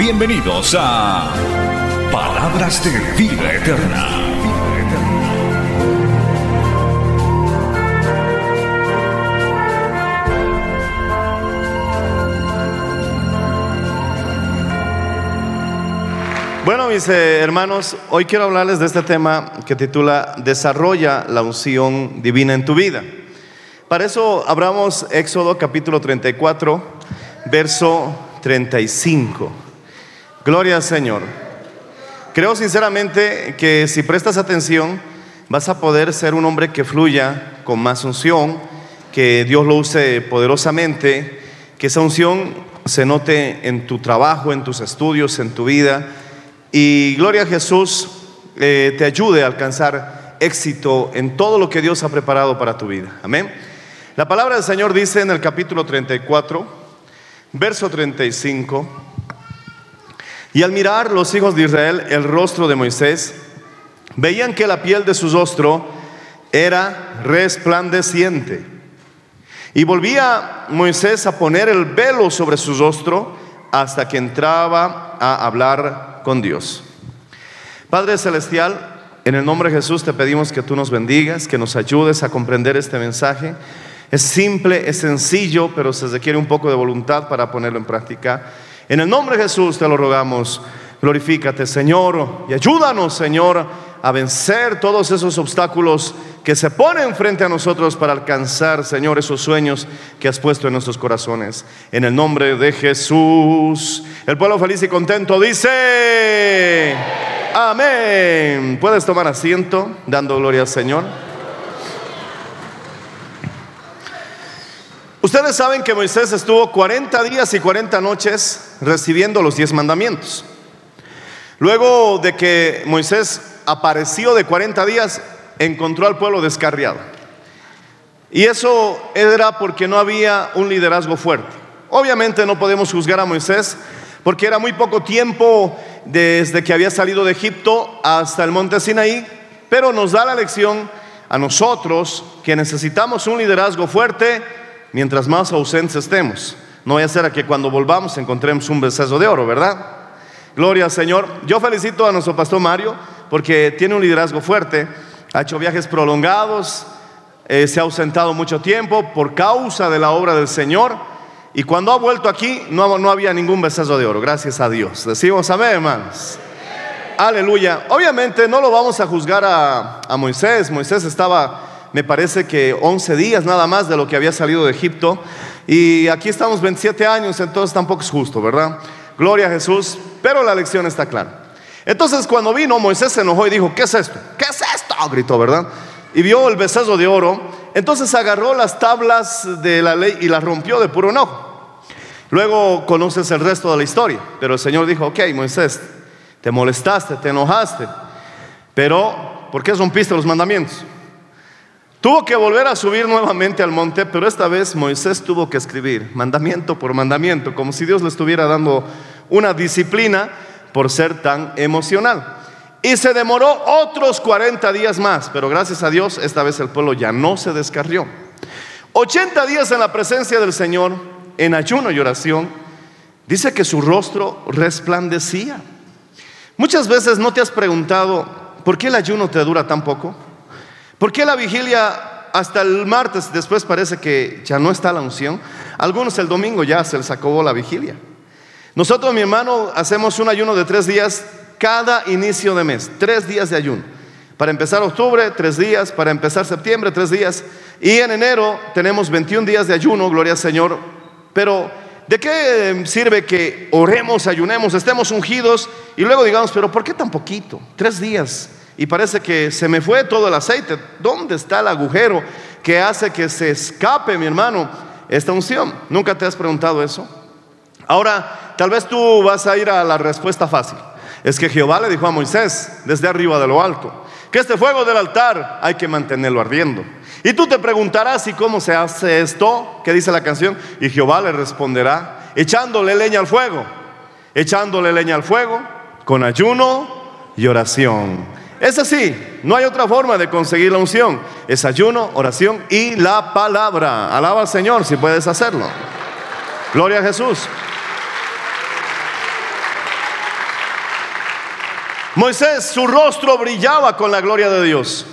Bienvenidos a Palabras de Vida Eterna. Bueno, mis eh, hermanos, hoy quiero hablarles de este tema que titula Desarrolla la unción divina en tu vida. Para eso abramos Éxodo capítulo 34, verso 35. Gloria al Señor. Creo sinceramente que si prestas atención vas a poder ser un hombre que fluya con más unción, que Dios lo use poderosamente, que esa unción se note en tu trabajo, en tus estudios, en tu vida y gloria a Jesús eh, te ayude a alcanzar éxito en todo lo que Dios ha preparado para tu vida. Amén. La palabra del Señor dice en el capítulo 34, verso 35, y al mirar los hijos de Israel el rostro de Moisés, veían que la piel de su rostro era resplandeciente. Y volvía Moisés a poner el velo sobre su rostro hasta que entraba a hablar con Dios. Padre Celestial, en el nombre de Jesús te pedimos que tú nos bendigas, que nos ayudes a comprender este mensaje. Es simple, es sencillo, pero se requiere un poco de voluntad para ponerlo en práctica. En el nombre de Jesús te lo rogamos. Glorifícate, Señor, y ayúdanos, Señor, a vencer todos esos obstáculos que se ponen frente a nosotros para alcanzar, Señor, esos sueños que has puesto en nuestros corazones. En el nombre de Jesús. El pueblo feliz y contento dice, amén. Puedes tomar asiento dando gloria al Señor. Ustedes saben que Moisés estuvo 40 días y 40 noches recibiendo los 10 mandamientos. Luego de que Moisés apareció de 40 días, encontró al pueblo descarriado. Y eso era porque no había un liderazgo fuerte. Obviamente no podemos juzgar a Moisés porque era muy poco tiempo desde que había salido de Egipto hasta el monte Sinaí, pero nos da la lección a nosotros que necesitamos un liderazgo fuerte mientras más ausentes estemos. No vaya a ser a que cuando volvamos encontremos un besazo de oro, ¿verdad? Gloria al Señor. Yo felicito a nuestro pastor Mario porque tiene un liderazgo fuerte, ha hecho viajes prolongados, eh, se ha ausentado mucho tiempo por causa de la obra del Señor. Y cuando ha vuelto aquí, no, no había ningún besazo de oro, gracias a Dios. Decimos amén, hermanos. Aleluya. Obviamente no lo vamos a juzgar a, a Moisés. Moisés estaba, me parece que 11 días nada más de lo que había salido de Egipto. Y aquí estamos 27 años, entonces tampoco es justo, ¿verdad? Gloria a Jesús. Pero la lección está clara. Entonces cuando vino Moisés se enojó y dijo, ¿qué es esto? ¿Qué es esto? Gritó, ¿verdad? Y vio el besazo de oro. Entonces agarró las tablas de la ley y las rompió de puro enojo. Luego conoces el resto de la historia. Pero el Señor dijo, ok, Moisés, te molestaste, te enojaste. Pero, ¿por qué rompiste los mandamientos? Tuvo que volver a subir nuevamente al monte, pero esta vez Moisés tuvo que escribir mandamiento por mandamiento, como si Dios le estuviera dando una disciplina por ser tan emocional. Y se demoró otros 40 días más, pero gracias a Dios esta vez el pueblo ya no se descarrió. 80 días en la presencia del Señor, en ayuno y oración, dice que su rostro resplandecía. Muchas veces no te has preguntado, ¿por qué el ayuno te dura tan poco? ¿Por qué la vigilia hasta el martes después parece que ya no está la unción? Algunos el domingo ya se les acabó la vigilia. Nosotros, mi hermano, hacemos un ayuno de tres días cada inicio de mes, tres días de ayuno. Para empezar octubre, tres días, para empezar septiembre, tres días. Y en enero tenemos 21 días de ayuno, gloria al Señor. Pero, ¿de qué sirve que oremos, ayunemos, estemos ungidos y luego digamos, pero ¿por qué tan poquito? Tres días. Y parece que se me fue todo el aceite. ¿Dónde está el agujero que hace que se escape, mi hermano, esta unción? ¿Nunca te has preguntado eso? Ahora, tal vez tú vas a ir a la respuesta fácil. Es que Jehová le dijo a Moisés desde arriba de lo alto, que este fuego del altar hay que mantenerlo ardiendo. Y tú te preguntarás, ¿y cómo se hace esto? ¿Qué dice la canción? Y Jehová le responderá, echándole leña al fuego, echándole leña al fuego, con ayuno y oración. Es así, no hay otra forma de conseguir la unción. Es ayuno, oración y la palabra. Alaba al Señor si puedes hacerlo. Gloria a Jesús. Moisés, su rostro brillaba con la gloria de Dios.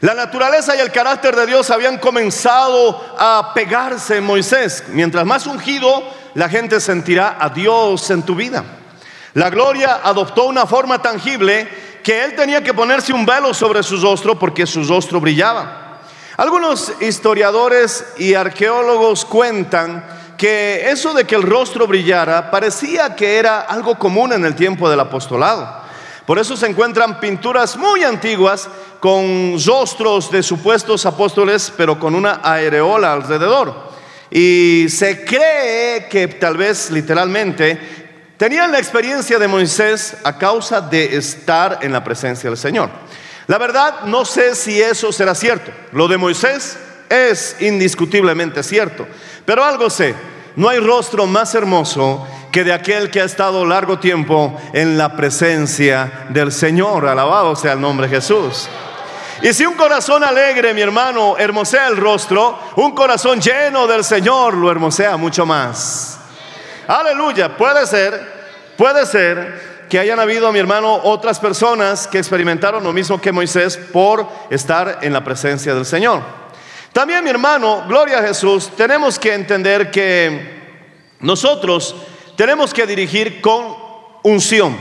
La naturaleza y el carácter de Dios habían comenzado a pegarse en Moisés. Mientras más ungido, la gente sentirá a Dios en tu vida. La gloria adoptó una forma tangible que él tenía que ponerse un velo sobre su rostro porque su rostro brillaba. Algunos historiadores y arqueólogos cuentan que eso de que el rostro brillara parecía que era algo común en el tiempo del apostolado. Por eso se encuentran pinturas muy antiguas con rostros de supuestos apóstoles, pero con una areola alrededor. Y se cree que tal vez literalmente tenían la experiencia de Moisés a causa de estar en la presencia del Señor. La verdad, no sé si eso será cierto. Lo de Moisés es indiscutiblemente cierto. Pero algo sé, no hay rostro más hermoso que de aquel que ha estado largo tiempo en la presencia del Señor. Alabado sea el nombre de Jesús. Y si un corazón alegre, mi hermano, hermosea el rostro, un corazón lleno del Señor lo hermosea mucho más. Aleluya, puede ser, puede ser que hayan habido, mi hermano, otras personas que experimentaron lo mismo que Moisés por estar en la presencia del Señor. También, mi hermano, gloria a Jesús, tenemos que entender que nosotros tenemos que dirigir con unción.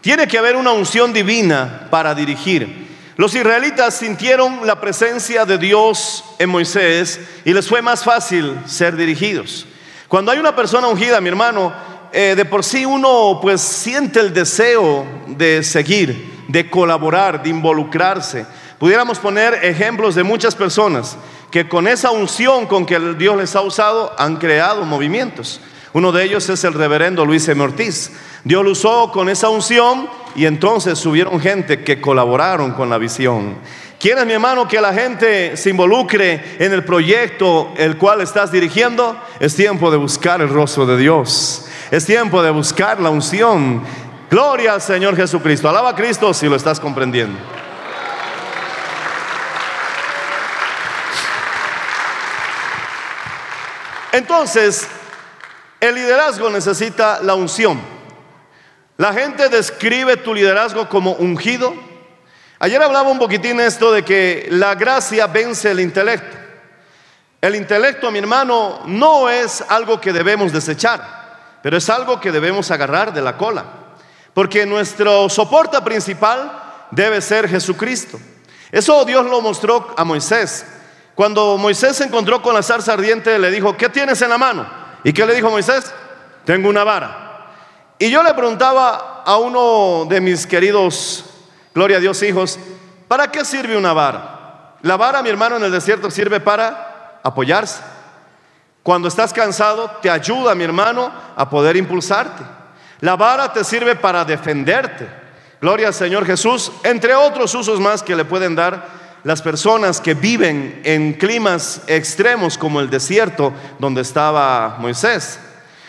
Tiene que haber una unción divina para dirigir. Los israelitas sintieron la presencia de Dios en Moisés y les fue más fácil ser dirigidos. Cuando hay una persona ungida, mi hermano, eh, de por sí uno pues siente el deseo de seguir, de colaborar, de involucrarse. Pudiéramos poner ejemplos de muchas personas que con esa unción con que Dios les ha usado han creado movimientos. Uno de ellos es el reverendo Luis M. Ortiz. Dios lo usó con esa unción y entonces subieron gente que colaboraron con la visión. ¿Quieres, mi hermano, que la gente se involucre en el proyecto el cual estás dirigiendo? Es tiempo de buscar el rostro de Dios. Es tiempo de buscar la unción. Gloria al Señor Jesucristo. Alaba a Cristo si lo estás comprendiendo. Entonces, el liderazgo necesita la unción. La gente describe tu liderazgo como ungido. Ayer hablaba un poquitín esto de que la gracia vence el intelecto. El intelecto, mi hermano, no es algo que debemos desechar, pero es algo que debemos agarrar de la cola. Porque nuestro soporte principal debe ser Jesucristo. Eso Dios lo mostró a Moisés. Cuando Moisés se encontró con la zarza ardiente, le dijo, ¿qué tienes en la mano? ¿Y qué le dijo Moisés? Tengo una vara. Y yo le preguntaba a uno de mis queridos, gloria a Dios, hijos, ¿para qué sirve una vara? La vara, mi hermano, en el desierto sirve para apoyarse. Cuando estás cansado, te ayuda, mi hermano, a poder impulsarte. La vara te sirve para defenderte. Gloria al Señor Jesús, entre otros usos más que le pueden dar las personas que viven en climas extremos como el desierto donde estaba Moisés.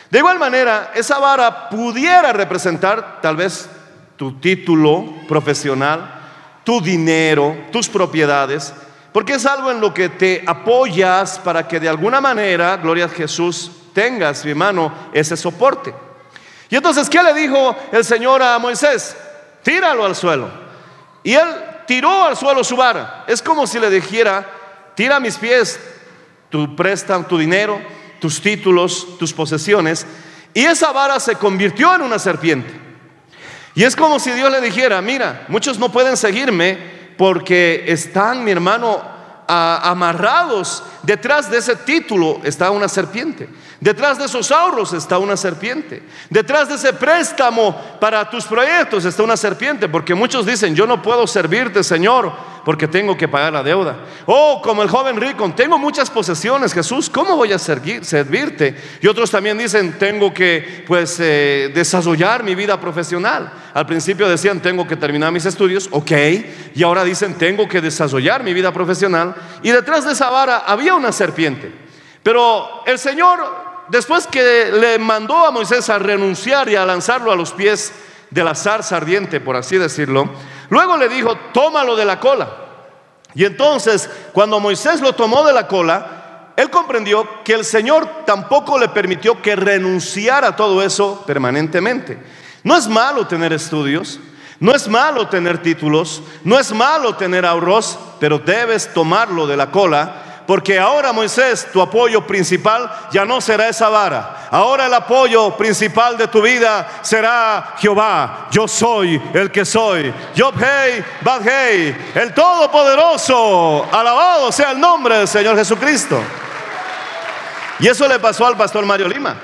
De igual manera, esa vara pudiera representar tal vez tu título profesional, tu dinero, tus propiedades, porque es algo en lo que te apoyas para que de alguna manera, gloria a Jesús, tengas, mi hermano, ese soporte. Y entonces, ¿qué le dijo el Señor a Moisés? Tíralo al suelo. Y él tiró al suelo su vara. Es como si le dijera, tira a mis pies tu préstamo, tu dinero, tus títulos, tus posesiones. Y esa vara se convirtió en una serpiente. Y es como si Dios le dijera, mira, muchos no pueden seguirme porque están, mi hermano, amarrados detrás de ese título está una serpiente. Detrás de esos ahorros está una serpiente. Detrás de ese préstamo para tus proyectos está una serpiente. Porque muchos dicen, yo no puedo servirte, Señor, porque tengo que pagar la deuda. Oh, como el joven rico, tengo muchas posesiones, Jesús, ¿cómo voy a servirte? Y otros también dicen, tengo que pues eh, desarrollar mi vida profesional. Al principio decían, tengo que terminar mis estudios, ok. Y ahora dicen, tengo que desarrollar mi vida profesional. Y detrás de esa vara había una serpiente. Pero el Señor después que le mandó a Moisés a renunciar y a lanzarlo a los pies de la zarza ardiente, por así decirlo, luego le dijo, tómalo de la cola. Y entonces, cuando Moisés lo tomó de la cola, él comprendió que el Señor tampoco le permitió que renunciara a todo eso permanentemente. No es malo tener estudios, no es malo tener títulos, no es malo tener ahorros, pero debes tomarlo de la cola porque ahora Moisés, tu apoyo principal ya no será esa vara. Ahora el apoyo principal de tu vida será Jehová. Yo soy el que soy. Job Hey, Bad Hey, el Todopoderoso. Alabado sea el nombre del Señor Jesucristo. Y eso le pasó al pastor Mario Lima.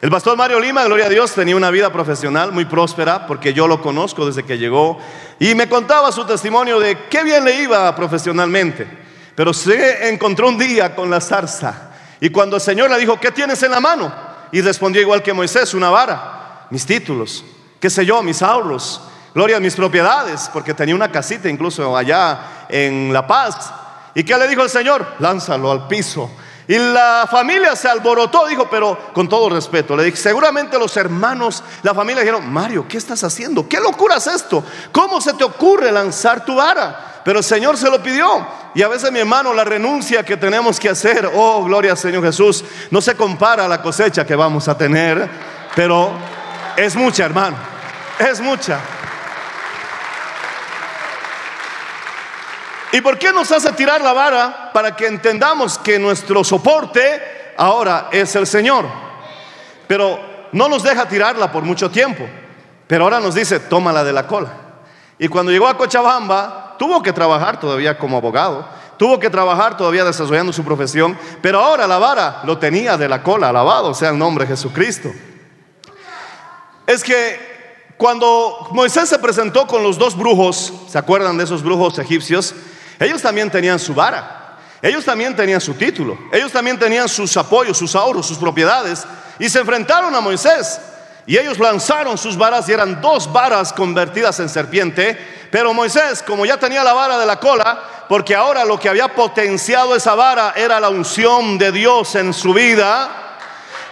El pastor Mario Lima, gloria a Dios, tenía una vida profesional muy próspera porque yo lo conozco desde que llegó y me contaba su testimonio de qué bien le iba profesionalmente. Pero se encontró un día con la zarza. Y cuando el Señor le dijo, ¿qué tienes en la mano? Y respondió igual que Moisés, una vara, mis títulos, qué sé yo, mis ahorros, gloria a mis propiedades, porque tenía una casita incluso allá en La Paz. ¿Y qué le dijo el Señor? Lánzalo al piso. Y la familia se alborotó, dijo, pero con todo respeto, le dije, seguramente los hermanos, la familia dijeron, Mario, ¿qué estás haciendo? ¿Qué locura es esto? ¿Cómo se te ocurre lanzar tu vara? Pero el Señor se lo pidió. Y a veces, mi hermano, la renuncia que tenemos que hacer, oh, gloria al Señor Jesús, no se compara a la cosecha que vamos a tener, pero es mucha, hermano. Es mucha. ¿Y por qué nos hace tirar la vara? Para que entendamos que nuestro soporte ahora es el Señor. Pero no nos deja tirarla por mucho tiempo. Pero ahora nos dice, tómala de la cola. Y cuando llegó a Cochabamba, tuvo que trabajar todavía como abogado, tuvo que trabajar todavía desarrollando su profesión, pero ahora la vara lo tenía de la cola, alabado sea el nombre de Jesucristo. Es que cuando Moisés se presentó con los dos brujos, ¿se acuerdan de esos brujos egipcios? Ellos también tenían su vara, ellos también tenían su título, ellos también tenían sus apoyos, sus ahorros, sus propiedades, y se enfrentaron a Moisés. Y ellos lanzaron sus varas y eran dos varas convertidas en serpiente. Pero Moisés, como ya tenía la vara de la cola, porque ahora lo que había potenciado esa vara era la unción de Dios en su vida,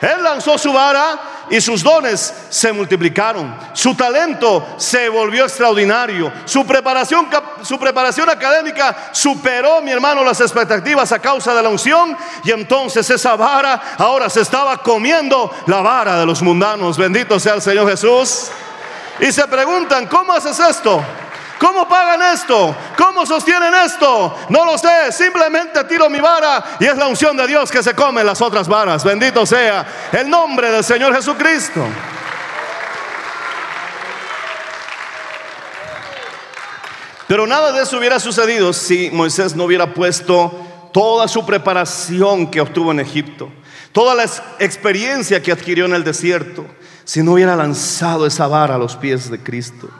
él lanzó su vara y sus dones se multiplicaron. Su talento se volvió extraordinario. Su preparación, su preparación académica superó, mi hermano, las expectativas a causa de la unción. Y entonces esa vara ahora se estaba comiendo la vara de los mundanos. Bendito sea el Señor Jesús. Y se preguntan, ¿cómo haces esto? ¿Cómo pagan esto? ¿Cómo sostienen esto? No lo sé, simplemente tiro mi vara y es la unción de Dios que se come las otras varas. Bendito sea el nombre del Señor Jesucristo. Pero nada de eso hubiera sucedido si Moisés no hubiera puesto toda su preparación que obtuvo en Egipto, toda la experiencia que adquirió en el desierto, si no hubiera lanzado esa vara a los pies de Cristo.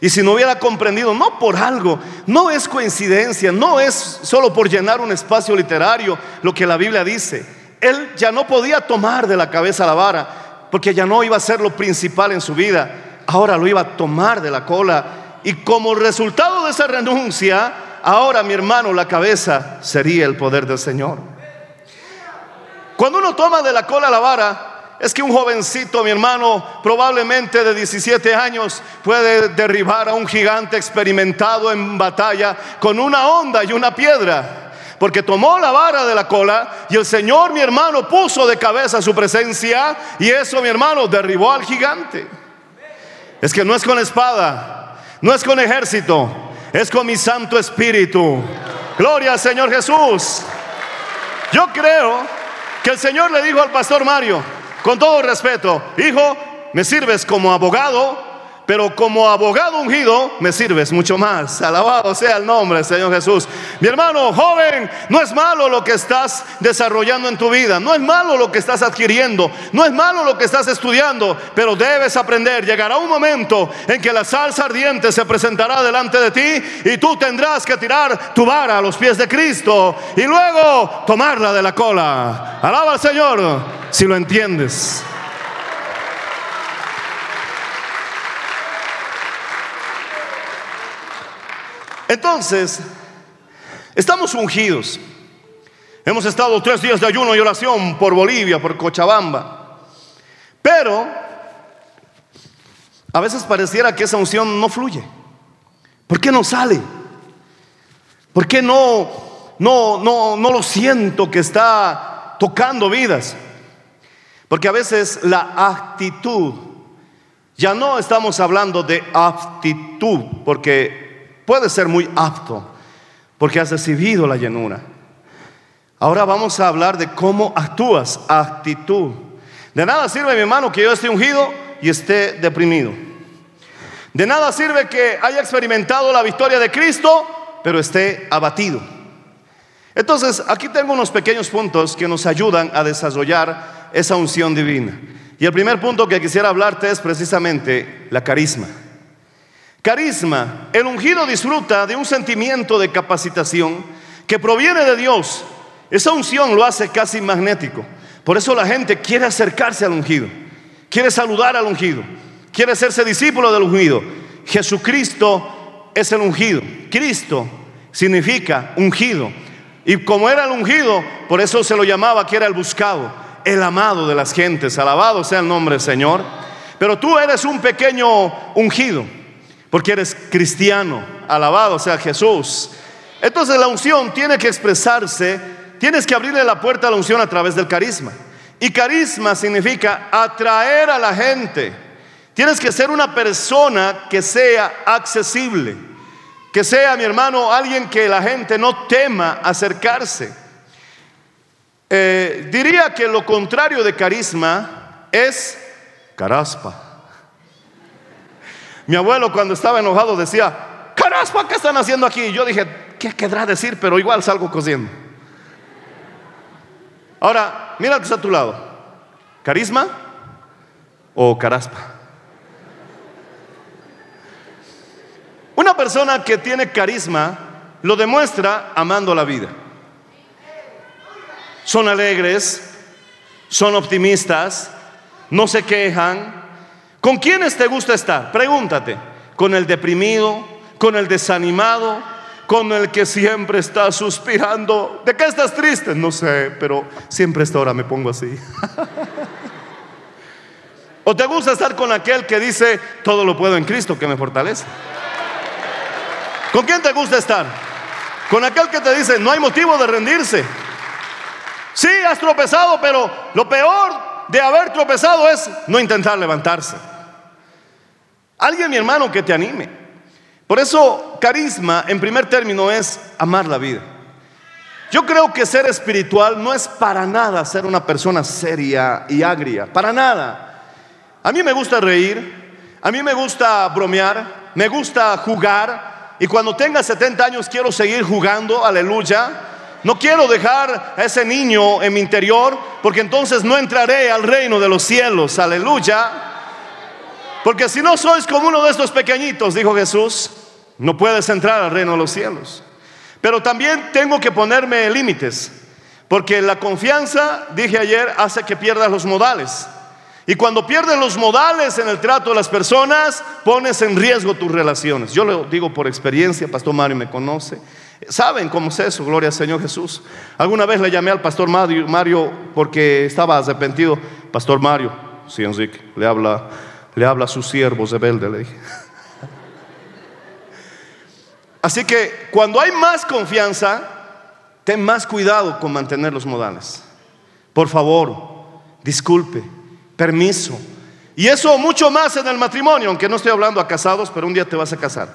Y si no hubiera comprendido, no por algo, no es coincidencia, no es solo por llenar un espacio literario lo que la Biblia dice. Él ya no podía tomar de la cabeza la vara, porque ya no iba a ser lo principal en su vida, ahora lo iba a tomar de la cola. Y como resultado de esa renuncia, ahora mi hermano, la cabeza sería el poder del Señor. Cuando uno toma de la cola la vara, es que un jovencito, mi hermano, probablemente de 17 años, puede derribar a un gigante experimentado en batalla con una onda y una piedra. Porque tomó la vara de la cola y el Señor, mi hermano, puso de cabeza su presencia y eso, mi hermano, derribó al gigante. Es que no es con espada, no es con ejército, es con mi Santo Espíritu. Gloria al Señor Jesús. Yo creo que el Señor le dijo al pastor Mario, con todo respeto, hijo, me sirves como abogado, pero como abogado ungido me sirves mucho más. Alabado sea el nombre Señor Jesús. Mi hermano joven, no es malo lo que estás desarrollando en tu vida, no es malo lo que estás adquiriendo, no es malo lo que estás estudiando, pero debes aprender. Llegará un momento en que la salsa ardiente se presentará delante de ti y tú tendrás que tirar tu vara a los pies de Cristo y luego tomarla de la cola. Alaba al Señor si lo entiendes. Entonces, estamos ungidos. Hemos estado tres días de ayuno y oración por Bolivia, por Cochabamba. Pero a veces pareciera que esa unción no fluye. ¿Por qué no sale? ¿Por qué no, no, no, no lo siento que está tocando vidas? Porque a veces la actitud, ya no estamos hablando de aptitud, porque puede ser muy apto porque has recibido la llenura. Ahora vamos a hablar de cómo actúas, actitud. De nada sirve, mi hermano, que yo esté ungido y esté deprimido. De nada sirve que haya experimentado la victoria de Cristo, pero esté abatido. Entonces, aquí tengo unos pequeños puntos que nos ayudan a desarrollar esa unción divina. Y el primer punto que quisiera hablarte es precisamente la carisma. Carisma. El ungido disfruta de un sentimiento de capacitación que proviene de Dios. Esa unción lo hace casi magnético. Por eso la gente quiere acercarse al ungido. Quiere saludar al ungido. Quiere hacerse discípulo del ungido. Jesucristo es el ungido. Cristo significa ungido. Y como era el ungido, por eso se lo llamaba que era el buscado, el amado de las gentes. Alabado sea el nombre del Señor. Pero tú eres un pequeño ungido porque eres cristiano, alabado sea Jesús. Entonces la unción tiene que expresarse, tienes que abrirle la puerta a la unción a través del carisma. Y carisma significa atraer a la gente. Tienes que ser una persona que sea accesible, que sea, mi hermano, alguien que la gente no tema acercarse. Eh, diría que lo contrario de carisma es caraspa. Mi abuelo cuando estaba enojado decía, caraspa, ¿qué están haciendo aquí? Y yo dije, ¿qué querrá decir? Pero igual salgo cosiendo. Ahora, mira que está a tu lado. ¿Carisma o caraspa? Una persona que tiene carisma lo demuestra amando la vida. Son alegres, son optimistas, no se quejan, ¿Con quiénes te gusta estar? Pregúntate. ¿Con el deprimido? ¿Con el desanimado? ¿Con el que siempre está suspirando? ¿De qué estás triste? No sé, pero siempre esta hora me pongo así. ¿O te gusta estar con aquel que dice, todo lo puedo en Cristo que me fortalece? ¿Con quién te gusta estar? Con aquel que te dice, no hay motivo de rendirse. Sí, has tropezado, pero lo peor de haber tropezado es no intentar levantarse. Alguien, mi hermano, que te anime. Por eso, carisma, en primer término, es amar la vida. Yo creo que ser espiritual no es para nada ser una persona seria y agria, para nada. A mí me gusta reír, a mí me gusta bromear, me gusta jugar, y cuando tenga 70 años quiero seguir jugando, aleluya. No quiero dejar a ese niño en mi interior, porque entonces no entraré al reino de los cielos, aleluya. Porque si no sois como uno de estos pequeñitos, dijo Jesús, no puedes entrar al reino de los cielos. Pero también tengo que ponerme límites, porque la confianza, dije ayer, hace que pierdas los modales. Y cuando pierdes los modales en el trato de las personas, pones en riesgo tus relaciones. Yo lo digo por experiencia, Pastor Mario me conoce. ¿Saben cómo es eso? Gloria al Señor Jesús. Alguna vez le llamé al Pastor Mario, porque estaba arrepentido. Pastor Mario, sí, Enrique, le habla le habla a sus siervos rebelde, le dije. Así que cuando hay más confianza, ten más cuidado con mantener los modales. Por favor, disculpe, permiso. Y eso mucho más en el matrimonio, aunque no estoy hablando a casados, pero un día te vas a casar.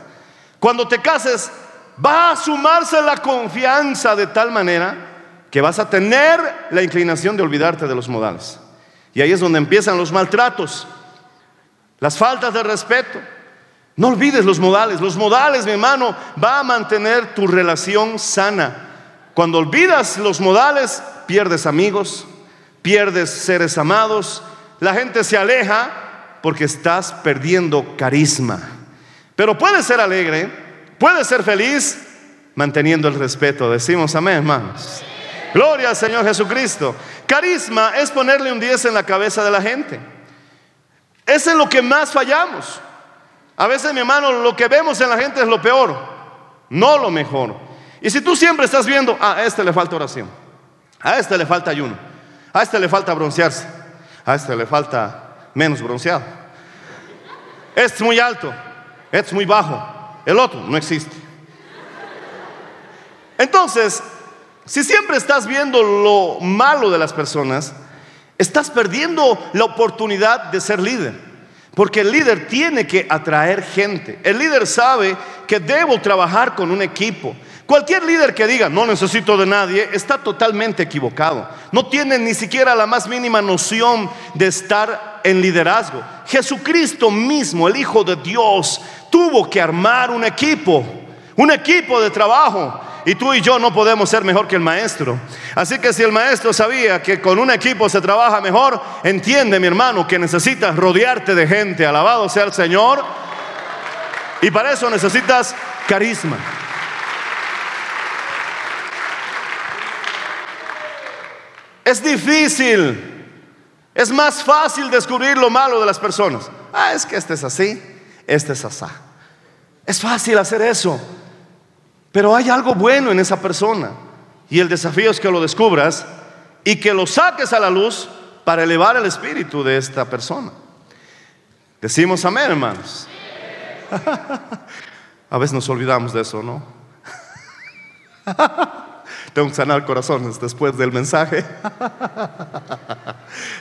Cuando te cases, va a sumarse la confianza de tal manera que vas a tener la inclinación de olvidarte de los modales. Y ahí es donde empiezan los maltratos las faltas de respeto, No olvides los modales. Los modales, mi hermano, va a mantener tu relación sana. Cuando olvidas los modales, pierdes amigos, pierdes seres amados, la gente se aleja porque estás perdiendo carisma. Pero puedes ser alegre, puedes ser feliz manteniendo el respeto. Decimos amén, hermanos. Gloria al Señor Jesucristo. Carisma es ponerle un 10 en la cabeza de la gente. Es en lo que más fallamos. A veces, mi hermano, lo que vemos en la gente es lo peor, no lo mejor. Y si tú siempre estás viendo, ah, a este le falta oración, a este le falta ayuno, a este le falta broncearse, a este le falta menos bronceado. Este es muy alto, este es muy bajo, el otro no existe. Entonces, si siempre estás viendo lo malo de las personas, estás perdiendo la oportunidad de ser líder. Porque el líder tiene que atraer gente. El líder sabe que debo trabajar con un equipo. Cualquier líder que diga, no necesito de nadie, está totalmente equivocado. No tiene ni siquiera la más mínima noción de estar en liderazgo. Jesucristo mismo, el Hijo de Dios, tuvo que armar un equipo, un equipo de trabajo. Y tú y yo no podemos ser mejor que el maestro. Así que si el maestro sabía que con un equipo se trabaja mejor, entiende mi hermano que necesitas rodearte de gente. Alabado sea el Señor. Y para eso necesitas carisma. Es difícil. Es más fácil descubrir lo malo de las personas. Ah, es que este es así, este es así. Es fácil hacer eso. Pero hay algo bueno en esa persona. Y el desafío es que lo descubras y que lo saques a la luz para elevar el espíritu de esta persona. Decimos amén, hermanos. a veces nos olvidamos de eso, ¿no? Tengo que sanar corazones después del mensaje.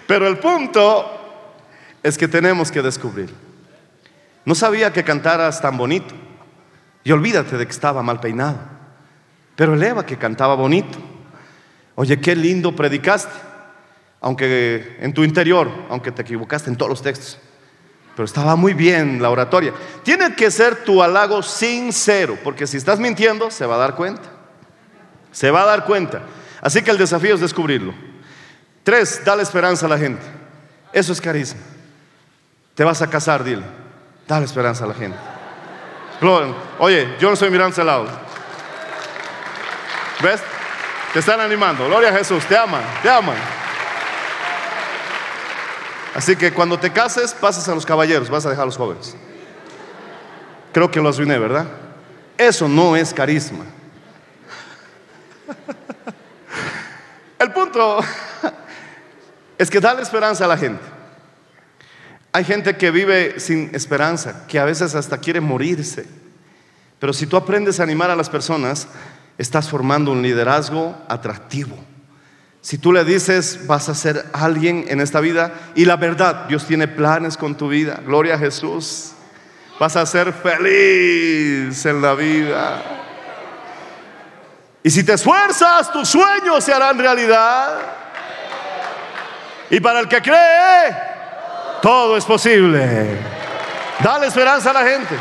Pero el punto es que tenemos que descubrir. No sabía que cantaras tan bonito. Y olvídate de que estaba mal peinado. Pero eleva que cantaba bonito. Oye, qué lindo predicaste. Aunque en tu interior, aunque te equivocaste en todos los textos. Pero estaba muy bien la oratoria. Tiene que ser tu halago sincero, porque si estás mintiendo, se va a dar cuenta. Se va a dar cuenta. Así que el desafío es descubrirlo. Tres, dale esperanza a la gente. Eso es carisma. Te vas a casar, dile. Dale esperanza a la gente. Oye, yo no estoy mirando. ¿Ves? Te están animando. Gloria a Jesús. Te aman, te aman. Así que cuando te cases, pasas a los caballeros, vas a dejar a los jóvenes. Creo que lo arruiné, ¿verdad? Eso no es carisma. El punto es que dale esperanza a la gente. Hay gente que vive sin esperanza, que a veces hasta quiere morirse. Pero si tú aprendes a animar a las personas, estás formando un liderazgo atractivo. Si tú le dices, vas a ser alguien en esta vida, y la verdad, Dios tiene planes con tu vida, gloria a Jesús, vas a ser feliz en la vida. Y si te esfuerzas, tus sueños se harán realidad. Y para el que cree, todo es posible. Dale esperanza a la gente.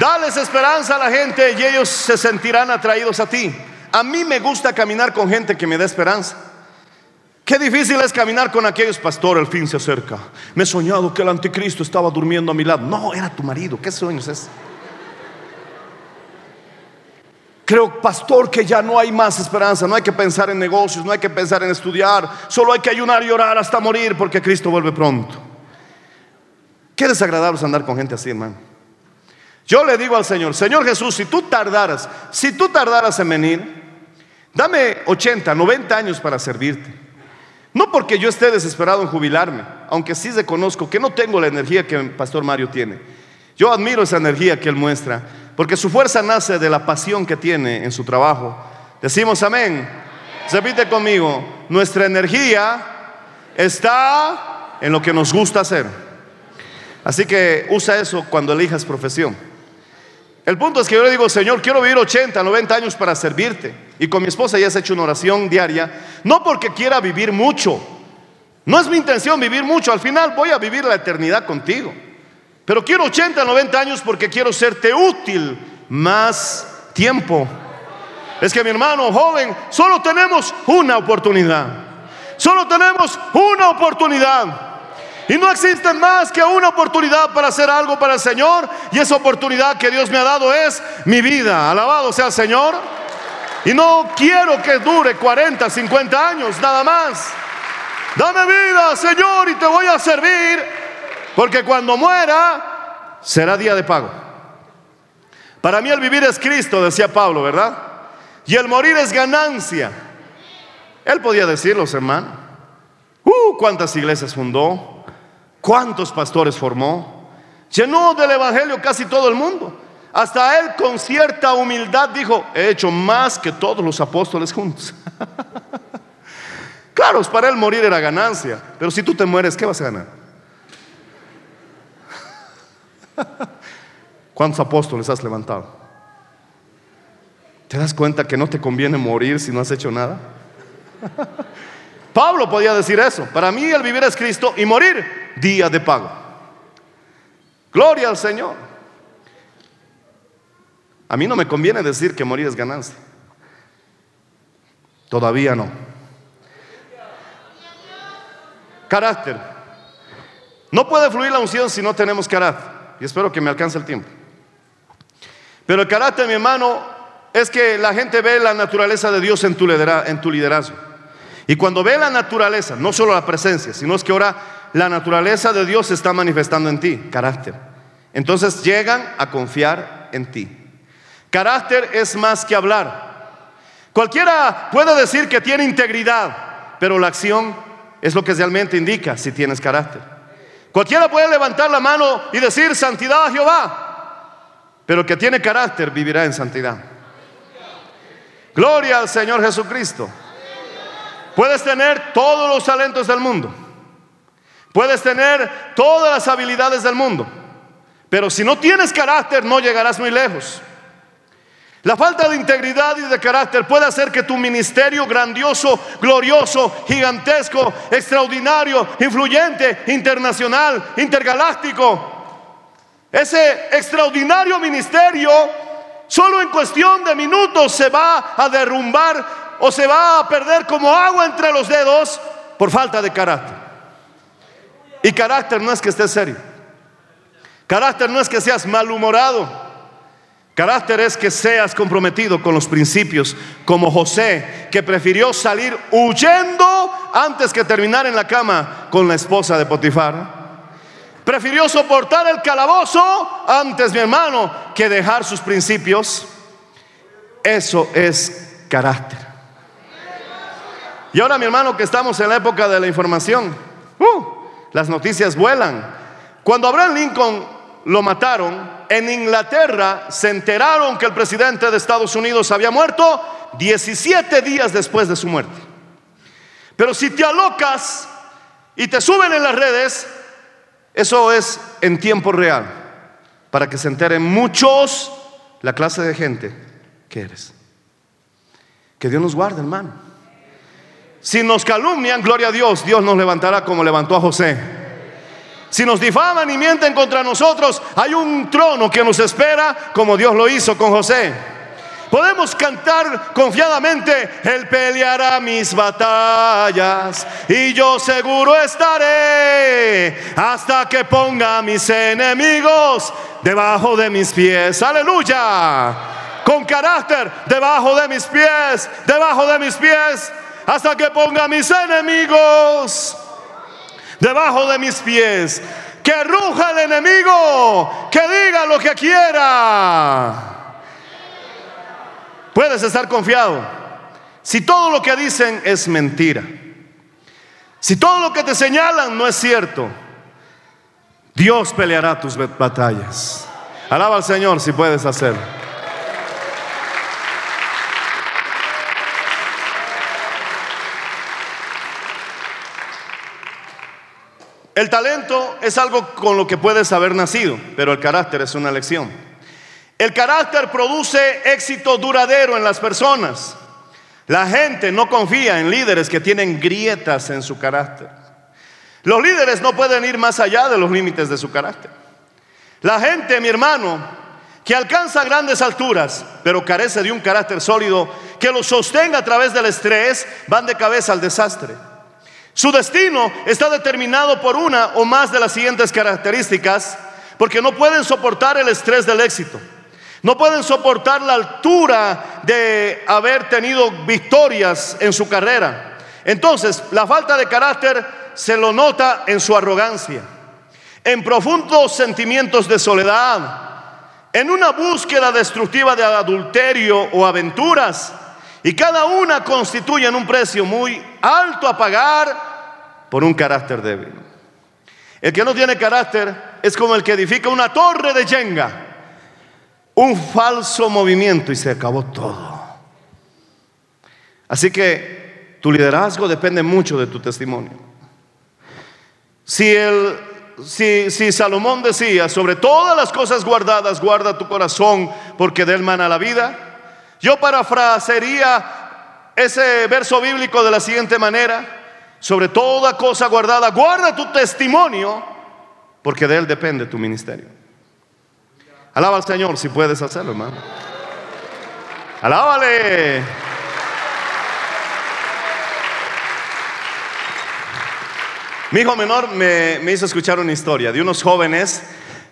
Dales esperanza a la gente y ellos se sentirán atraídos a ti. A mí me gusta caminar con gente que me da esperanza. Qué difícil es caminar con aquellos, pastor, el fin se acerca. Me he soñado que el anticristo estaba durmiendo a mi lado. No, era tu marido. ¿Qué sueños es? Creo, pastor, que ya no hay más esperanza. No hay que pensar en negocios, no hay que pensar en estudiar. Solo hay que ayunar y orar hasta morir porque Cristo vuelve pronto. Qué desagradable es andar con gente así, hermano. Yo le digo al Señor, Señor Jesús, si tú tardaras, si tú tardaras en venir, dame 80, 90 años para servirte. No porque yo esté desesperado en jubilarme, aunque sí reconozco que no tengo la energía que el pastor Mario tiene. Yo admiro esa energía que él muestra, porque su fuerza nace de la pasión que tiene en su trabajo. Decimos amén. Repite conmigo, nuestra energía está en lo que nos gusta hacer. Así que usa eso cuando elijas profesión. El punto es que yo le digo, Señor, quiero vivir 80, 90 años para servirte. Y con mi esposa ya has hecho una oración diaria, no porque quiera vivir mucho, No es mi intención vivir mucho, al final voy a vivir la eternidad contigo. Pero quiero 80, 90 años porque quiero serte útil más tiempo. Es que mi hermano joven, solo tenemos una oportunidad. Solo tenemos una oportunidad. Y no existe más que una oportunidad para hacer algo para el Señor. Y esa oportunidad que Dios me ha dado es mi vida. Alabado sea el Señor. Y no quiero que dure 40, 50 años, nada más. Dame vida, Señor, y te voy a servir. Porque cuando muera, será día de pago. Para mí el vivir es Cristo, decía Pablo, ¿verdad? Y el morir es ganancia. Él podía decirlo, hermano. Uh, cuántas iglesias fundó, cuántos pastores formó, llenó del evangelio casi todo el mundo. Hasta él con cierta humildad dijo, he hecho más que todos los apóstoles juntos. claro, para él morir era ganancia, pero si tú te mueres, ¿qué vas a ganar? ¿Cuántos apóstoles has levantado? ¿Te das cuenta que no te conviene morir si no has hecho nada? Pablo podía decir eso. Para mí el vivir es Cristo y morir día de pago. Gloria al Señor. A mí no me conviene decir que morir es ganancia. Todavía no. Carácter. No puede fluir la unción si no tenemos carácter. Y espero que me alcance el tiempo. Pero el carácter, mi hermano, es que la gente ve la naturaleza de Dios en tu, liderazgo. Y cuando ve la naturaleza, no solo la presencia, sino es que ahora la naturaleza de Dios se está manifestando en ti, carácter. Entonces llegan a confiar en ti. Carácter es más que hablar. Cualquiera puede decir que tiene integridad, pero la acción es lo que realmente indica si tienes carácter. Cualquiera puede levantar la mano y decir santidad a Jehová, pero que tiene carácter vivirá en santidad. Gloria al Señor Jesucristo. Puedes tener todos los talentos del mundo. Puedes tener todas las habilidades del mundo. Pero si no tienes carácter no llegarás muy lejos. La falta de integridad y de carácter puede hacer que tu ministerio grandioso, glorioso, gigantesco, extraordinario, influyente, internacional, intergaláctico, ese extraordinario ministerio solo en cuestión de minutos se va a derrumbar o se va a perder como agua entre los dedos por falta de carácter. Y carácter no es que estés serio. Carácter no es que seas malhumorado. Carácter es que seas comprometido con los principios, como José, que prefirió salir huyendo antes que terminar en la cama con la esposa de Potifar. Prefirió soportar el calabozo antes, mi hermano, que dejar sus principios. Eso es carácter. Y ahora, mi hermano, que estamos en la época de la información, uh, las noticias vuelan. Cuando Abraham Lincoln lo mataron, en Inglaterra se enteraron que el presidente de Estados Unidos había muerto 17 días después de su muerte. Pero si te alocas y te suben en las redes, eso es en tiempo real, para que se enteren muchos la clase de gente que eres. Que Dios nos guarde, hermano. Si nos calumnian, gloria a Dios, Dios nos levantará como levantó a José. Si nos difaman y mienten contra nosotros, hay un trono que nos espera como Dios lo hizo con José. Podemos cantar confiadamente, Él peleará mis batallas y yo seguro estaré hasta que ponga mis enemigos debajo de mis pies. Aleluya. Con carácter, debajo de mis pies, debajo de mis pies, hasta que ponga mis enemigos debajo de mis pies. Que ruja el enemigo, que diga lo que quiera. Puedes estar confiado. Si todo lo que dicen es mentira, si todo lo que te señalan no es cierto, Dios peleará tus batallas. Alaba al Señor si puedes hacerlo. El talento es algo con lo que puedes haber nacido, pero el carácter es una lección. El carácter produce éxito duradero en las personas. La gente no confía en líderes que tienen grietas en su carácter. Los líderes no pueden ir más allá de los límites de su carácter. La gente, mi hermano, que alcanza grandes alturas, pero carece de un carácter sólido que lo sostenga a través del estrés, van de cabeza al desastre. Su destino está determinado por una o más de las siguientes características, porque no pueden soportar el estrés del éxito. No pueden soportar la altura de haber tenido victorias en su carrera. Entonces, la falta de carácter se lo nota en su arrogancia, en profundos sentimientos de soledad, en una búsqueda destructiva de adulterio o aventuras, y cada una constituye un precio muy alto a pagar por un carácter débil. El que no tiene carácter es como el que edifica una torre de Jenga, un falso movimiento y se acabó todo. Así que tu liderazgo depende mucho de tu testimonio. Si, el, si, si Salomón decía, sobre todas las cosas guardadas, guarda tu corazón porque de él mana la vida, yo parafrasearía ese verso bíblico de la siguiente manera, sobre toda cosa guardada, guarda tu testimonio porque de él depende tu ministerio. Alaba al Señor si puedes hacerlo, hermano. Alábale. Mi hijo menor me, hizo escuchar una historia de unos jóvenes,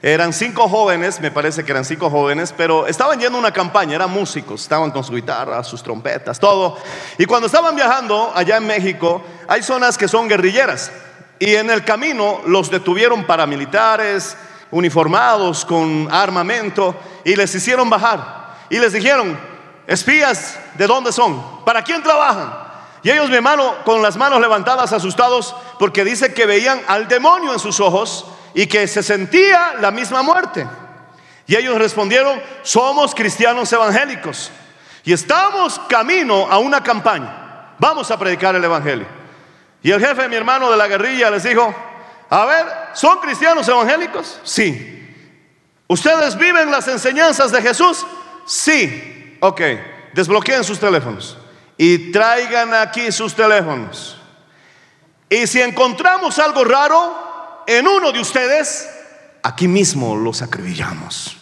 eran cinco jóvenes, me parece que eran cinco jóvenes, pero estaban yendo una campaña, eran músicos, estaban con su guitarra, sus trompetas, todo. Y cuando estaban viajando allá en México, hay zonas que son guerrilleras. Y en el camino los detuvieron paramilitares, uniformados con armamento, y les hicieron bajar. Y les dijeron, espías, ¿de dónde son? ¿Para quién trabajan? Y ellos, mi hermano, con las manos levantadas, asustados, porque dice que veían al demonio en sus ojos y que se sentía la misma muerte. Y ellos respondieron, somos cristianos evangélicos y estamos camino a una campaña. Vamos a predicar el Evangelio. Y el jefe, mi hermano de la guerrilla, les dijo, a ver, ¿son cristianos evangélicos? Sí. ¿Ustedes viven las enseñanzas de Jesús? Sí. Ok, desbloqueen sus teléfonos y traigan aquí sus teléfonos. Y si encontramos algo raro en uno de ustedes, aquí mismo los acribillamos.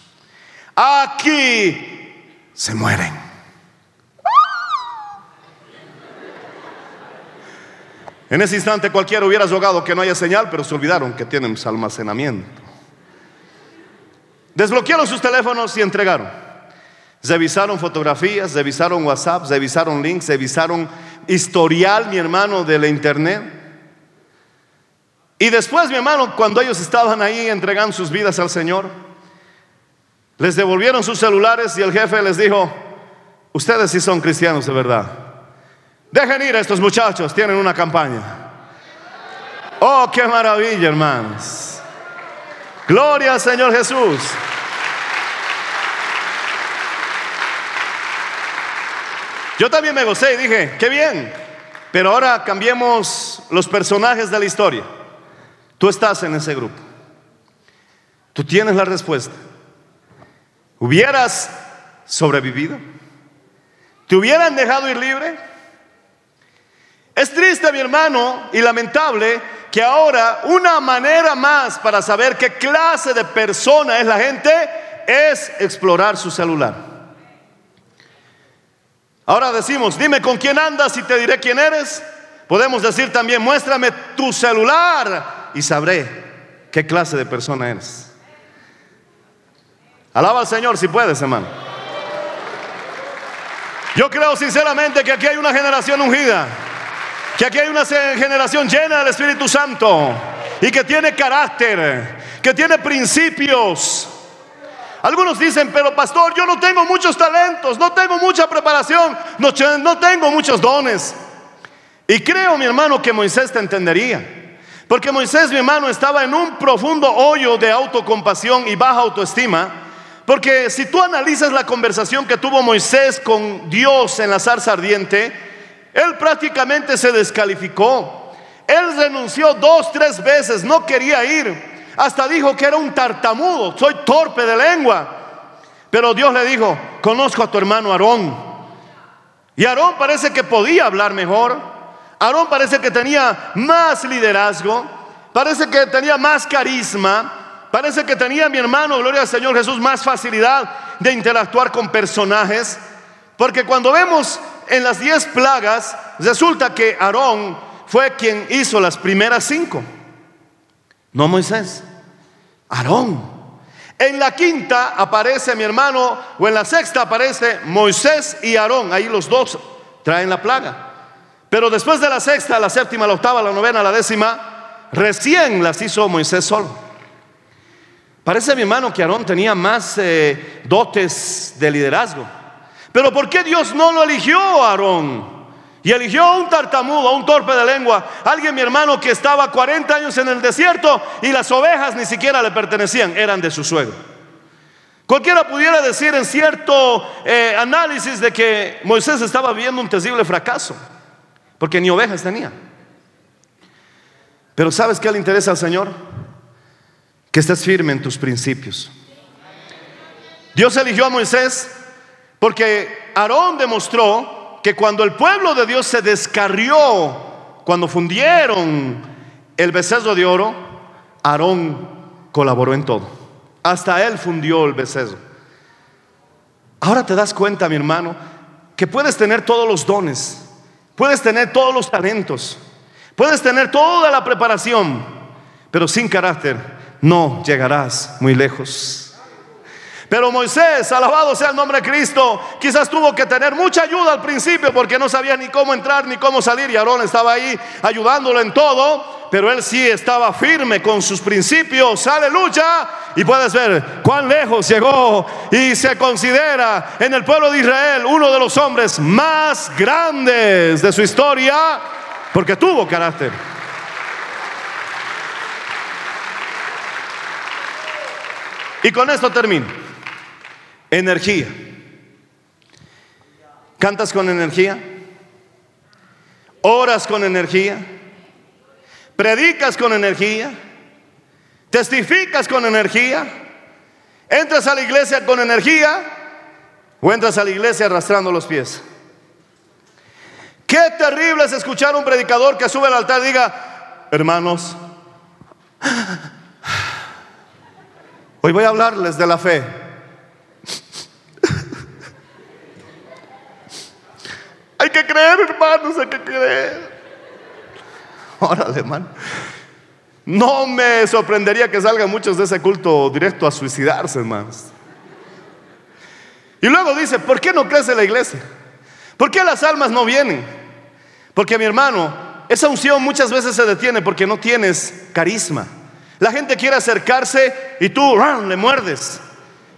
Aquí se mueren. En ese instante cualquiera hubiera rogado que no haya señal, pero se olvidaron que tienen almacenamiento. Desbloquearon sus teléfonos y entregaron. Revisaron fotografías, revisaron WhatsApp, revisaron links, revisaron historial, mi hermano, de la internet. Y después, mi hermano, cuando ellos estaban ahí entregando sus vidas al Señor, les devolvieron sus celulares y el jefe les dijo, ustedes sí son cristianos de verdad. Dejen ir a estos muchachos, tienen una campaña. Oh, qué maravilla, hermanos. Gloria al Señor Jesús. Yo también me gocé y dije, qué bien, pero ahora cambiemos los personajes de la historia. Tú estás en ese grupo. Tú tienes la respuesta. ¿Hubieras sobrevivido? ¿Te hubieran dejado ir libre? Es triste, mi hermano, y lamentable que ahora una manera más para saber qué clase de persona es la gente es explorar su celular. Ahora decimos, dime con quién andas y te diré quién eres. Podemos decir también, muéstrame tu celular y sabré qué clase de persona eres. Alaba al Señor si puedes, hermano. Yo creo sinceramente que aquí hay una generación ungida, que aquí hay una generación llena del Espíritu Santo y que tiene carácter, que tiene principios, algunos dicen, pero pastor, yo no tengo muchos talentos, no tengo mucha preparación, no, no tengo muchos dones. Y creo, mi hermano, que Moisés te entendería. Porque Moisés, mi hermano, estaba en un profundo hoyo de autocompasión y baja autoestima. Porque si tú analizas la conversación que tuvo Moisés con Dios en la zarza ardiente, él prácticamente se descalificó. Él renunció dos, tres veces, no quería ir. Hasta dijo que era un tartamudo, soy torpe de lengua. Pero Dios le dijo, conozco a tu hermano Aarón. Y Aarón parece que podía hablar mejor. Aarón parece que tenía más liderazgo. parece que tenía más carisma, parece que tenía mi hermano, gloria al Señor Jesús, más facilidad de interactuar con personajes, porque cuando vemos en las diez plagas, resulta que Aarón fue quien hizo las primeras cinco, no Moisés, Aarón. En la quinta aparece mi hermano, o en la sexta aparece Moisés y Aarón, ahí los dos traen la plaga. Pero después de la sexta, la séptima, la octava, la novena, la décima, recién las hizo Moisés solo. Parece mi hermano que Aarón tenía más eh, dotes de liderazgo. Pero ¿por qué Dios no lo eligió a Aarón? Y eligió a un tartamudo, a un torpe de lengua, alguien mi hermano que estaba 40 años en el desierto y las ovejas ni siquiera le pertenecían, eran de su suegro. Cualquiera pudiera decir en cierto eh, análisis de que Moisés estaba viviendo un terrible fracaso porque ni ovejas tenía. Pero ¿sabes qué le interesa al Señor? Que estés firme en tus principios. Dios eligió a Moisés porque Aarón demostró que cuando el pueblo de Dios se descarrió, cuando fundieron el becerro de oro, Aarón colaboró en todo. Hasta él fundió el becerro. Ahora te das cuenta, mi hermano, que puedes tener todos los dones, Puedes tener todos los talentos, puedes tener toda la preparación, pero sin carácter no llegarás muy lejos. Pero Moisés, alabado sea el nombre de Cristo, quizás tuvo que tener mucha ayuda al principio porque no sabía ni cómo entrar ni cómo salir y Aarón estaba ahí ayudándolo en todo, pero él sí estaba firme con sus principios, aleluya, y puedes ver cuán lejos llegó y se considera en el pueblo de Israel uno de los hombres más grandes de su historia porque tuvo carácter. Y con esto termino. Energía. ¿Cantas con energía? ¿Oras con energía? ¿Predicas con energía? ¿Testificas con energía? ¿Entras a la iglesia con energía? ¿O entras a la iglesia arrastrando los pies? Qué terrible es escuchar a un predicador que sube al altar y diga, hermanos, hoy voy a hablarles de la fe. Hay que creer, hermanos, hay que creer. Órale, hermano. No me sorprendería que salgan muchos de ese culto directo a suicidarse, hermanos. Y luego dice, ¿por qué no crece la iglesia? ¿Por qué las almas no vienen? Porque mi hermano, esa unción muchas veces se detiene porque no tienes carisma. La gente quiere acercarse y tú le muerdes.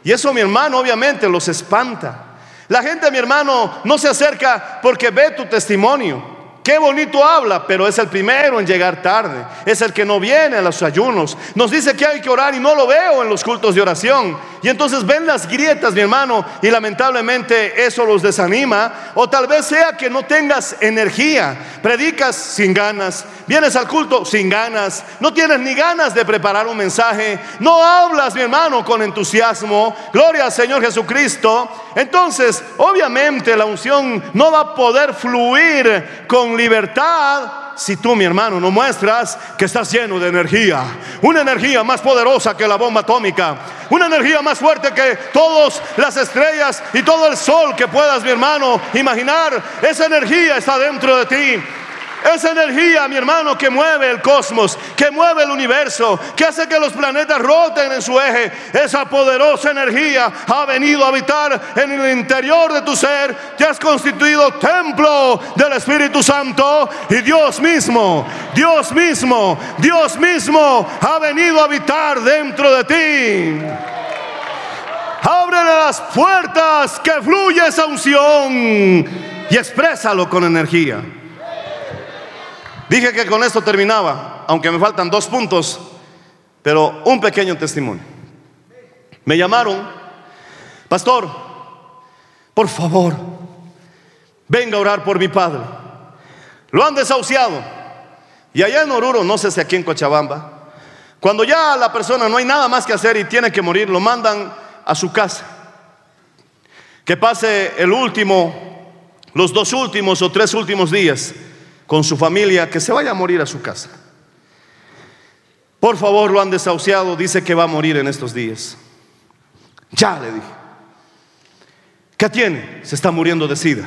Y eso mi hermano obviamente los espanta. La gente, mi hermano, no se acerca porque ve tu testimonio. Qué bonito habla, pero es el primero en llegar tarde. Es el que no viene a los ayunos. Nos dice que hay que orar y no lo veo en los cultos de oración. Y entonces ven las grietas, mi hermano, y lamentablemente eso los desanima. O tal vez sea que no tengas energía. Predicas sin ganas. Vienes al culto sin ganas. No tienes ni ganas de preparar un mensaje. No hablas, mi hermano, con entusiasmo. Gloria al Señor Jesucristo. Entonces, obviamente la unción no va a poder fluir con libertad si tú, mi hermano, no muestras que estás lleno de energía. Una energía más poderosa que la bomba atómica. Una energía más fuerte que todas las estrellas y todo el sol que puedas, mi hermano, imaginar. Esa energía está dentro de ti. Esa energía, mi hermano, que mueve el cosmos, que mueve el universo, que hace que los planetas roten en su eje. Esa poderosa energía ha venido a habitar en el interior de tu ser. Te has constituido templo del Espíritu Santo y Dios mismo, Dios mismo, Dios mismo ha venido a habitar dentro de ti. Ábrele las puertas que fluye esa unción y exprésalo con energía. Dije que con esto terminaba, aunque me faltan dos puntos, pero un pequeño testimonio. Me llamaron, pastor, por favor, venga a orar por mi padre. Lo han desahuciado. Y allá en Oruro, no sé si aquí en Cochabamba, cuando ya la persona no hay nada más que hacer y tiene que morir, lo mandan a su casa. Que pase el último, los dos últimos o tres últimos días con su familia, que se vaya a morir a su casa. Por favor, lo han desahuciado, dice que va a morir en estos días. Ya le dije. ¿Qué tiene? Se está muriendo de sida.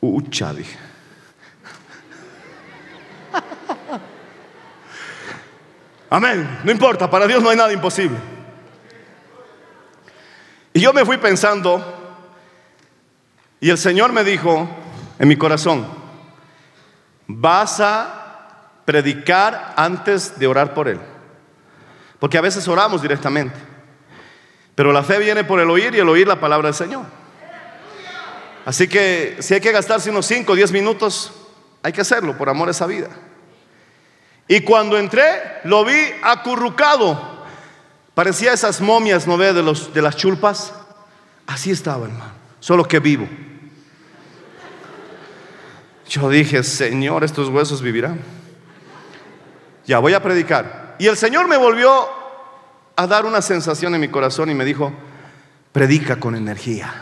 Ucha, dije. Amén. No importa, para Dios no hay nada imposible. Y yo me fui pensando, y el Señor me dijo en mi corazón, vas a predicar antes de orar por Él. Porque a veces oramos directamente. Pero la fe viene por el oír y el oír la palabra del Señor. Así que si hay que gastarse unos 5 o 10 minutos, hay que hacerlo por amor a esa vida. Y cuando entré, lo vi acurrucado. Parecía esas momias, ¿no ve? De, los, de las chulpas. Así estaba, hermano. Solo que vivo. Yo dije, Señor, estos huesos vivirán. Ya voy a predicar. Y el Señor me volvió a dar una sensación en mi corazón y me dijo, predica con energía.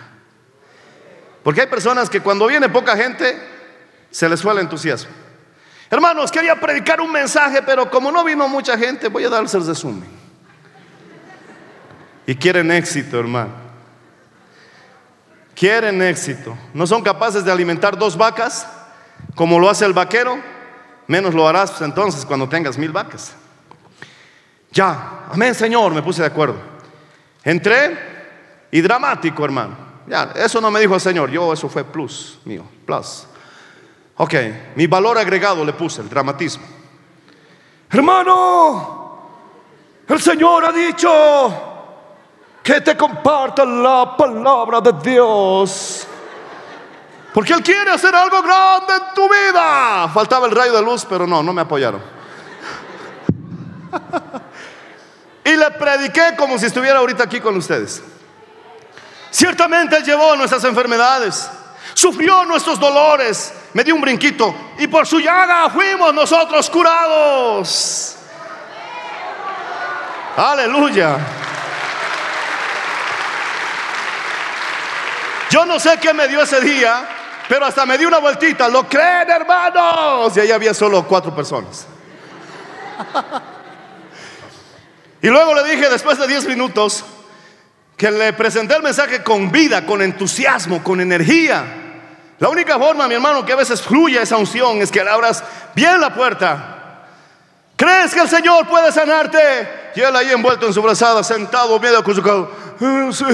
Porque hay personas que cuando viene poca gente, se les fue el entusiasmo. Hermanos, quería predicar un mensaje, pero como no vino mucha gente, voy a darles el resumen. Y quieren éxito, hermano. Quieren éxito. No son capaces de alimentar dos vacas, como lo hace el vaquero, menos lo harás entonces cuando tengas mil vacas. Ya, amén Señor, me puse de acuerdo. Entré y dramático, hermano. Ya, eso no me dijo el Señor, yo eso fue plus mío, plus. Ok, mi valor agregado le puse, el dramatismo. Hermano, el Señor ha dicho que te comparta la palabra de Dios. Porque Él quiere hacer algo grande en tu vida. Faltaba el rayo de luz, pero no, no me apoyaron. y le prediqué como si estuviera ahorita aquí con ustedes. Ciertamente Él llevó nuestras enfermedades, sufrió nuestros dolores, me dio un brinquito y por su llaga fuimos nosotros curados. Aleluya. Yo no sé qué me dio ese día, pero hasta me dio una vueltita. ¿Lo creen, hermanos? Y ahí había solo cuatro personas. Y luego le dije, después de diez minutos, que le presenté el mensaje con vida, con entusiasmo, con energía. La única forma, mi hermano, que a veces fluya esa unción es que le abras bien la puerta. ¿Crees que el Señor puede sanarte? Y él ahí envuelto en su brazada, sentado, medio acurrucado. Eh, sí,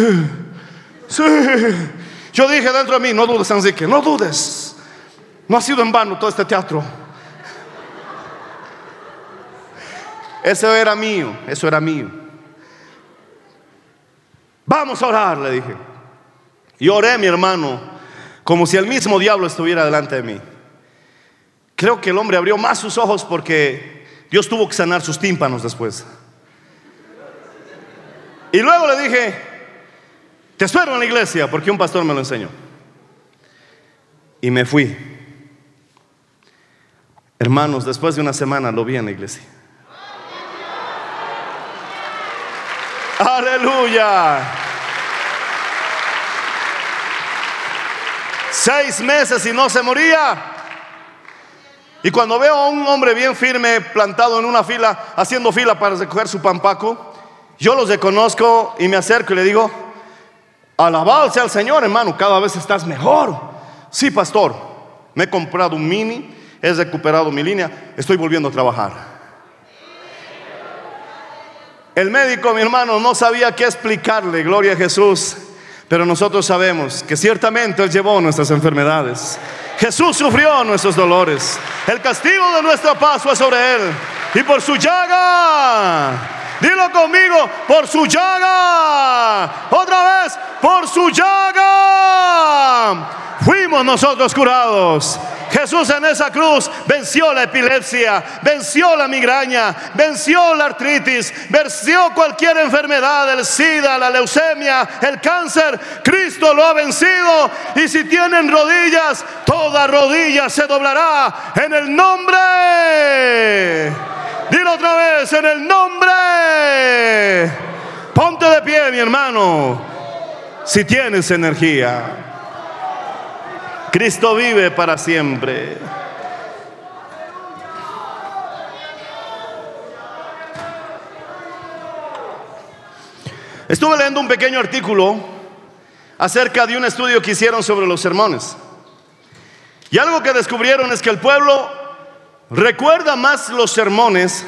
sí. Yo dije dentro de mí, no dudes, Enrique, no dudes. No ha sido en vano todo este teatro. Eso era mío, eso era mío. Vamos a orar, le dije. Y oré, mi hermano, como si el mismo diablo estuviera delante de mí. Creo que el hombre abrió más sus ojos porque Dios tuvo que sanar sus tímpanos después. Y luego le dije, te espero en la iglesia porque un pastor me lo enseñó. Y me fui. Hermanos, después de una semana lo vi en la iglesia. Aleluya. Seis meses y no se moría. Y cuando veo a un hombre bien firme plantado en una fila, haciendo fila para recoger su pampaco, yo los reconozco y me acerco y le digo, alabado sea el Señor, hermano, cada vez estás mejor. Sí, pastor, me he comprado un mini, he recuperado mi línea, estoy volviendo a trabajar. El médico, mi hermano, no sabía qué explicarle, gloria a Jesús. Pero nosotros sabemos que ciertamente Él llevó nuestras enfermedades. Jesús sufrió nuestros dolores. El castigo de nuestra paz fue sobre Él. Y por su llaga, dilo conmigo, por su llaga. Otra vez, por su llaga. Fuimos nosotros curados. Jesús en esa cruz venció la epilepsia, venció la migraña, venció la artritis, venció cualquier enfermedad, el SIDA, la leucemia, el cáncer. Cristo lo ha vencido y si tienen rodillas, toda rodilla se doblará en el nombre. Dilo otra vez, en el nombre. Ponte de pie, mi hermano, si tienes energía. Cristo vive para siempre. Estuve leyendo un pequeño artículo acerca de un estudio que hicieron sobre los sermones. Y algo que descubrieron es que el pueblo recuerda más los sermones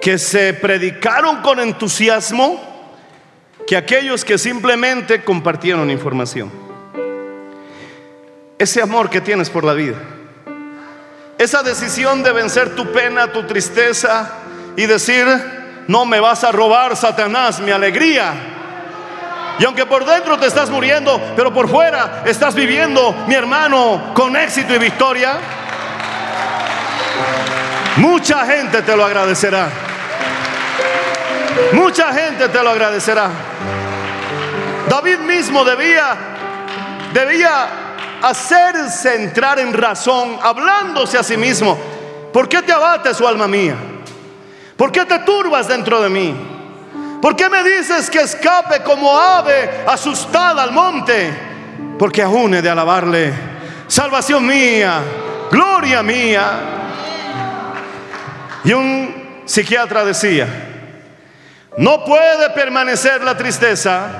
que se predicaron con entusiasmo que aquellos que simplemente compartieron información. Ese amor que tienes por la vida, esa decisión de vencer tu pena, tu tristeza y decir, no me vas a robar, Satanás, mi alegría. Y aunque por dentro te estás muriendo, pero por fuera estás viviendo, mi hermano, con éxito y victoria, mucha gente te lo agradecerá. Mucha gente te lo agradecerá. David mismo debía, debía hacerse entrar en razón, hablándose a sí mismo. ¿Por qué te abates, su alma mía? ¿Por qué te turbas dentro de mí? ¿Por qué me dices que escape como ave asustada al monte? Porque aún he de alabarle. Salvación mía, gloria mía. Y un psiquiatra decía, no puede permanecer la tristeza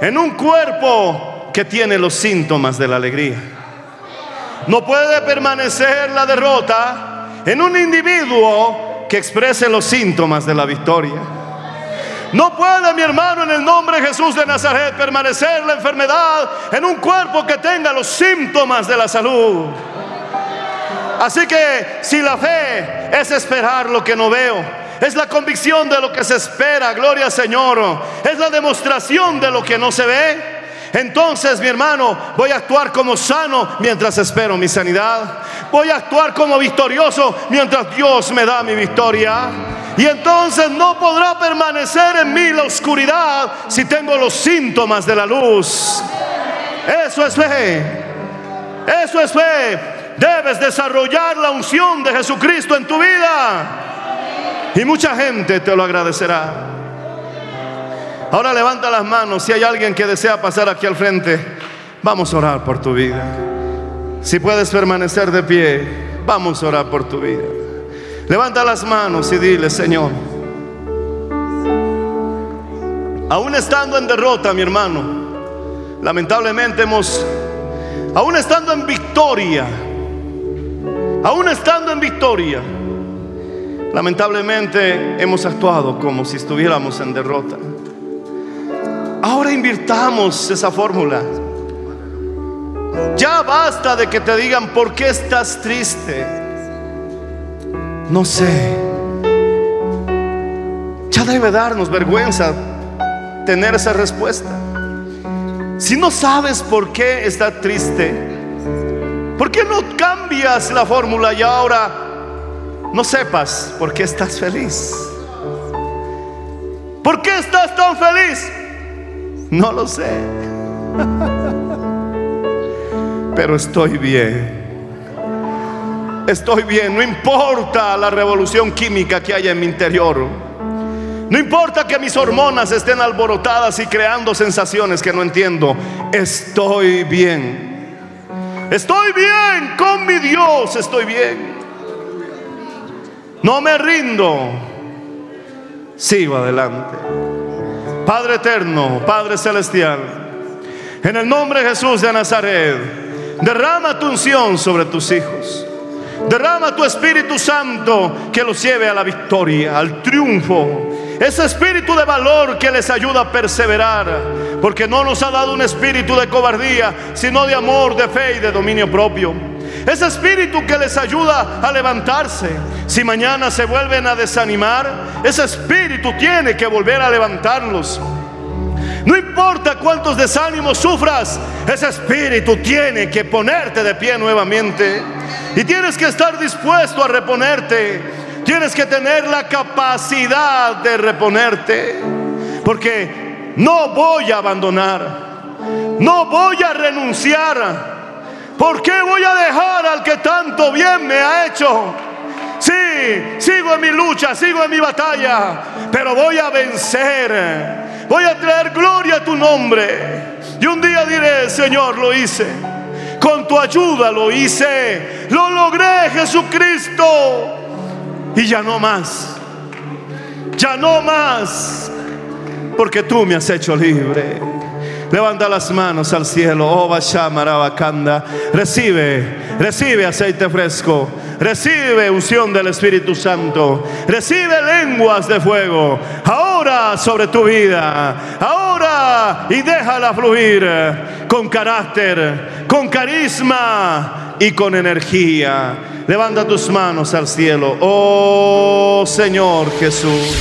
en un cuerpo que tiene los síntomas de la alegría. No puede permanecer la derrota en un individuo que exprese los síntomas de la victoria. No puede, mi hermano, en el nombre de Jesús de Nazaret, permanecer la enfermedad en un cuerpo que tenga los síntomas de la salud. Así que si la fe es esperar lo que no veo, es la convicción de lo que se espera, gloria al Señor. Es la demostración de lo que no se ve. Entonces, mi hermano, voy a actuar como sano mientras espero mi sanidad. Voy a actuar como victorioso mientras Dios me da mi victoria. Y entonces no podrá permanecer en mí la oscuridad si tengo los síntomas de la luz. Eso es fe. Eso es fe. Debes desarrollar la unción de Jesucristo en tu vida. Y mucha gente te lo agradecerá. Ahora levanta las manos si hay alguien que desea pasar aquí al frente. Vamos a orar por tu vida. Si puedes permanecer de pie, vamos a orar por tu vida. Levanta las manos y dile, Señor, aún estando en derrota, mi hermano, lamentablemente hemos, aún estando en victoria, aún estando en victoria, Lamentablemente hemos actuado como si estuviéramos en derrota. Ahora invirtamos esa fórmula. Ya basta de que te digan por qué estás triste. No sé. Ya debe darnos vergüenza tener esa respuesta. Si no sabes por qué estás triste, ¿por qué no cambias la fórmula y ahora no sepas por qué estás feliz. ¿Por qué estás tan feliz? No lo sé. Pero estoy bien. Estoy bien. No importa la revolución química que haya en mi interior. No importa que mis hormonas estén alborotadas y creando sensaciones que no entiendo. Estoy bien. Estoy bien con mi Dios. Estoy bien. No me rindo. Sigo adelante. Padre eterno, Padre celestial, en el nombre de Jesús de Nazaret, derrama tu unción sobre tus hijos. Derrama tu Espíritu Santo que los lleve a la victoria, al triunfo. Ese espíritu de valor que les ayuda a perseverar. Porque no nos ha dado un espíritu de cobardía, sino de amor, de fe y de dominio propio. Ese espíritu que les ayuda a levantarse. Si mañana se vuelven a desanimar, ese espíritu tiene que volver a levantarlos. No importa cuántos desánimos sufras, ese espíritu tiene que ponerte de pie nuevamente. Y tienes que estar dispuesto a reponerte. Tienes que tener la capacidad de reponerte. Porque no voy a abandonar. No voy a renunciar ¿Por qué voy a dejar al que tanto bien me ha hecho? Sí, sigo en mi lucha, sigo en mi batalla, pero voy a vencer. Voy a traer gloria a tu nombre. Y un día diré, Señor, lo hice. Con tu ayuda lo hice. Lo logré, Jesucristo. Y ya no más. Ya no más. porque tú me has hecho libre. Levanta las manos al cielo, oh Bashamarabakanda. Recibe, recibe aceite fresco, recibe unción del Espíritu Santo, recibe lenguas de fuego. Ahora sobre tu vida, ahora y déjala fluir con carácter, con carisma y con energía. Levanta tus manos al cielo, oh Señor Jesús.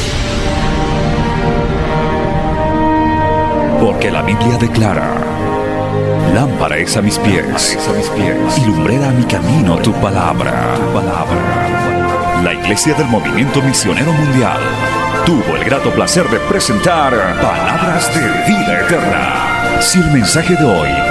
Porque la Biblia declara, lámpara es a mis pies, a mis pies y lumbrera a mi camino tu palabra. tu palabra. La Iglesia del Movimiento Misionero Mundial tuvo el grato placer de presentar Palabras de Vida Eterna. Si el mensaje de hoy